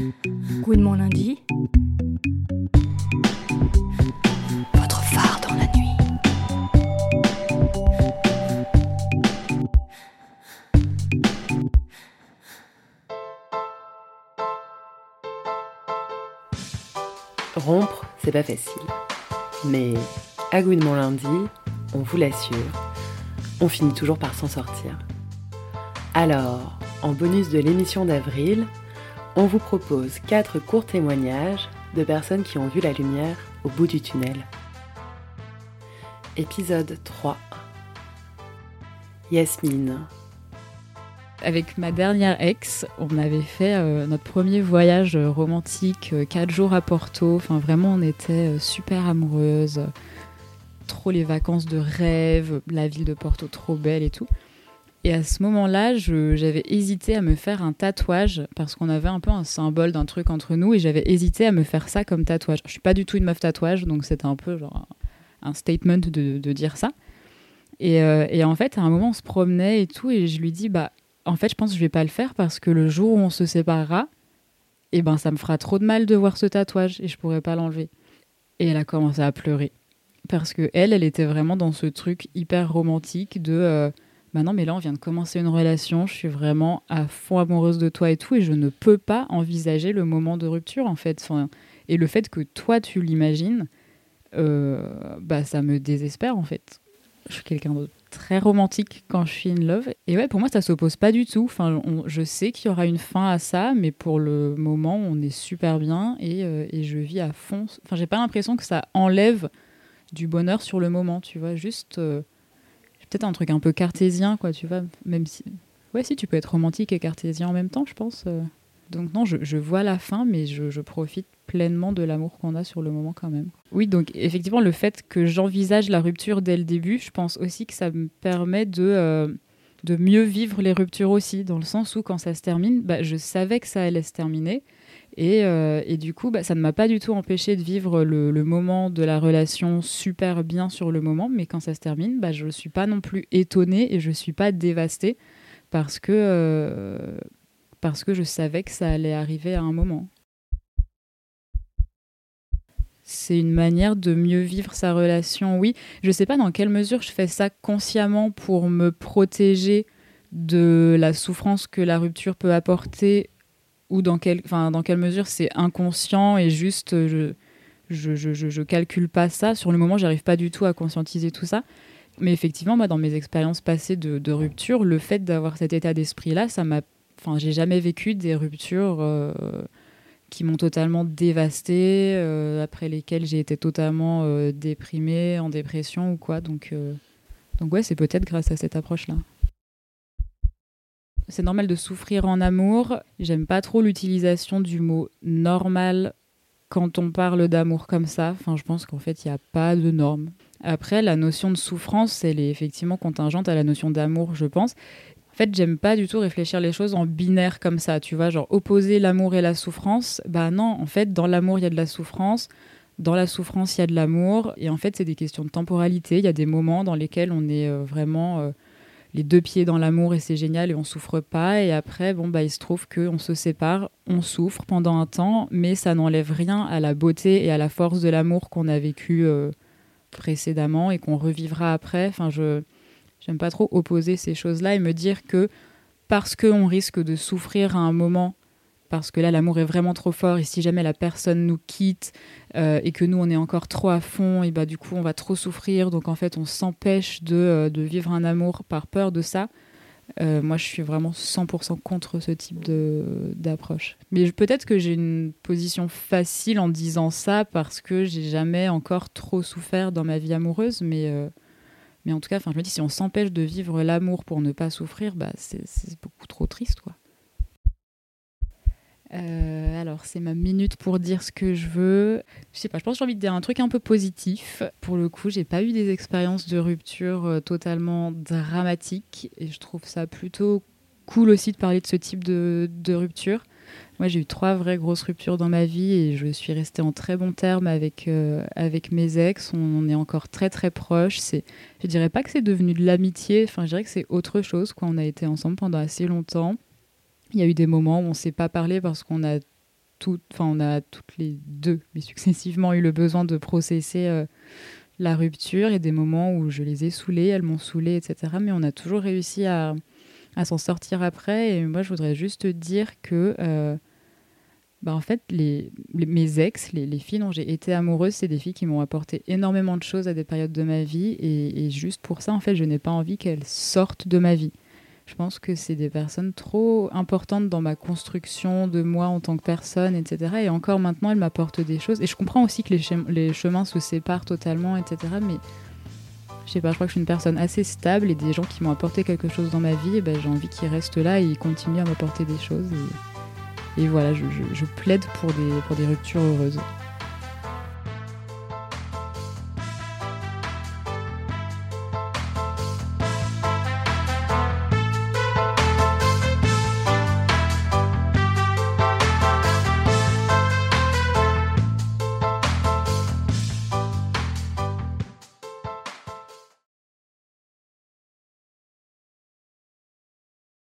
Good mon lundi. Votre phare dans la nuit. Rompre, c'est pas facile. Mais à mon lundi, on vous l'assure, on finit toujours par s'en sortir. Alors, en bonus de l'émission d'avril, on vous propose quatre courts témoignages de personnes qui ont vu la lumière au bout du tunnel. Épisode 3 Yasmine. Avec ma dernière ex, on avait fait euh, notre premier voyage euh, romantique, euh, quatre jours à Porto. Enfin, vraiment, on était euh, super amoureuses. Trop les vacances de rêve, la ville de Porto trop belle et tout. Et à ce moment-là, j'avais hésité à me faire un tatouage parce qu'on avait un peu un symbole d'un truc entre nous et j'avais hésité à me faire ça comme tatouage. Je suis pas du tout une meuf tatouage, donc c'était un peu genre un, statement de, dire ça. Et, euh, et en fait, à un moment, on se promenait et tout, et je lui dis, bah, en fait, je pense que je vais pas le faire parce que le jour où on se séparera, eh ben, ça me fera trop de mal de voir ce tatouage et je pourrai pas l'enlever. Et elle a commencé à pleurer parce que elle, elle était vraiment dans ce truc hyper romantique de, euh, bah non, mais là, on vient de commencer une relation, je suis vraiment à fond amoureuse de toi et tout, et je ne peux pas envisager le moment de rupture en fait. Et le fait que toi, tu l'imagines, euh, bah, ça me désespère en fait. Je suis quelqu'un de très romantique quand je suis in love. Et ouais, pour moi, ça s'oppose pas du tout. Enfin, je sais qu'il y aura une fin à ça, mais pour le moment, on est super bien et, euh, et je vis à fond. Enfin, j'ai pas l'impression que ça enlève du bonheur sur le moment, tu vois. Juste, euh, peut-être un truc un peu cartésien, quoi, tu vois. Même si, ouais, si tu peux être romantique et cartésien en même temps, je pense. euh. Donc non, je, je vois la fin, mais je, je profite pleinement de l'amour qu'on a sur le moment quand même. Oui, donc effectivement, le fait que j'envisage la rupture dès le début, je pense aussi que ça me permet de, euh, de mieux vivre les ruptures aussi, dans le sens où quand ça se termine, bah, je savais que ça allait se terminer. Et, euh, et du coup, bah, ça ne m'a pas du tout empêché de vivre le, moment de la relation super bien sur le moment, mais quand ça se termine, bah, je ne suis pas non plus étonnée et je ne suis pas dévastée parce que, euh, parce que je savais que ça allait arriver à un moment. C'est une manière de mieux vivre sa relation, oui. Je sais pas dans quelle mesure je fais ça consciemment pour me protéger de la souffrance que la rupture peut apporter ou dans, quel, dans quelle mesure c'est inconscient et juste je, je, je, je, je calcule pas ça. Sur le moment, j'arrive pas du tout à conscientiser tout ça. Mais effectivement, moi, dans mes expériences passées de, rupture, le fait d'avoir cet état d'esprit-là, ça m'a. Enfin, j'ai jamais vécu des ruptures euh, qui m'ont totalement dévastée, euh, après lesquelles j'ai été totalement euh, déprimée, en dépression ou quoi. Donc, euh, donc ouais, c'est peut-être grâce à cette approche-là. C'est normal de souffrir en amour. J'aime pas trop l'utilisation du mot normal quand on parle d'amour comme ça. Enfin, je pense qu'en fait, il n'y a pas de norme. Après, la notion de souffrance, elle est effectivement contingente à la notion d'amour, je pense. En fait, j'aime pas du tout réfléchir les choses en binaire comme ça, tu vois, genre opposer l'amour et la souffrance. Bah non, en fait, dans l'amour, il y a de la souffrance. Dans la souffrance, il y a de l'amour. Et en fait, c'est des questions de temporalité. Il y a des moments dans lesquels on est euh, vraiment euh, les deux pieds dans l'amour et c'est génial et on souffre pas. Et après, bon, bah, il se trouve qu'on se sépare, on souffre pendant un temps, mais ça n'enlève rien à la beauté et à la force de l'amour qu'on a vécu euh, précédemment et qu'on revivra après. Enfin, je j'aime pas trop opposer ces choses-là et me dire que parce qu'on risque de souffrir à un moment, parce que là l'amour est vraiment trop fort et si jamais la personne nous quitte euh, et que nous on est encore trop à fond, et bah du coup on va trop souffrir, donc en fait on s'empêche de, euh, de vivre un amour par peur de ça. Euh, moi je suis vraiment 100% contre ce type d'approche. Mais peut-être que j'ai une position facile en disant ça parce que j'ai jamais encore trop souffert dans ma vie amoureuse, mais mais en tout cas, je me dis, si on s'empêche de vivre l'amour pour ne pas souffrir, bah, c'est beaucoup trop triste, quoi. Euh, alors, c'est ma minute pour dire ce que je veux. Je sais pas, je pense que j'ai envie de dire un truc un peu positif. Pour le coup, j'ai pas eu des expériences de rupture euh, totalement dramatiques et je trouve ça plutôt cool aussi de parler de ce type de, de rupture. Moi, j'ai eu trois vraies grosses ruptures dans ma vie et je suis restée en très bons termes avec, euh, avec mes ex. On est encore très très proches. C'est, je dirais pas que c'est devenu de l'amitié. Enfin, je dirais que c'est autre chose. Quoi. On a été ensemble pendant assez longtemps. Il y a eu des moments où on s'est pas parlé parce qu'on a tout, enfin, on a toutes les deux, mais successivement, eu le besoin de processer euh, la rupture et des moments où je les ai saoulées, elles m'ont saoulée, etc. Mais on a toujours réussi à, s'en sortir après. Et moi, je voudrais juste dire que, euh, bah, en fait, mes ex, les, les filles dont j'ai été amoureuse, c'est des filles qui m'ont apporté énormément de choses à des périodes de ma vie. Et, et juste pour ça, en fait, je n'ai pas envie qu'elles sortent de ma vie. Je pense que c'est des personnes trop importantes dans ma construction de moi en tant que personne, etc. Et encore maintenant, elles m'apportent des choses. Et je comprends aussi que les, chem- les chemins se séparent totalement, etc. Mais je sais pas, je crois que je suis une personne assez stable et des gens qui m'ont apporté quelque chose dans ma vie, et ben, j'ai envie qu'ils restent là et ils continuent à m'apporter des choses. Et, voilà, je, plaide pour des ruptures heureuses.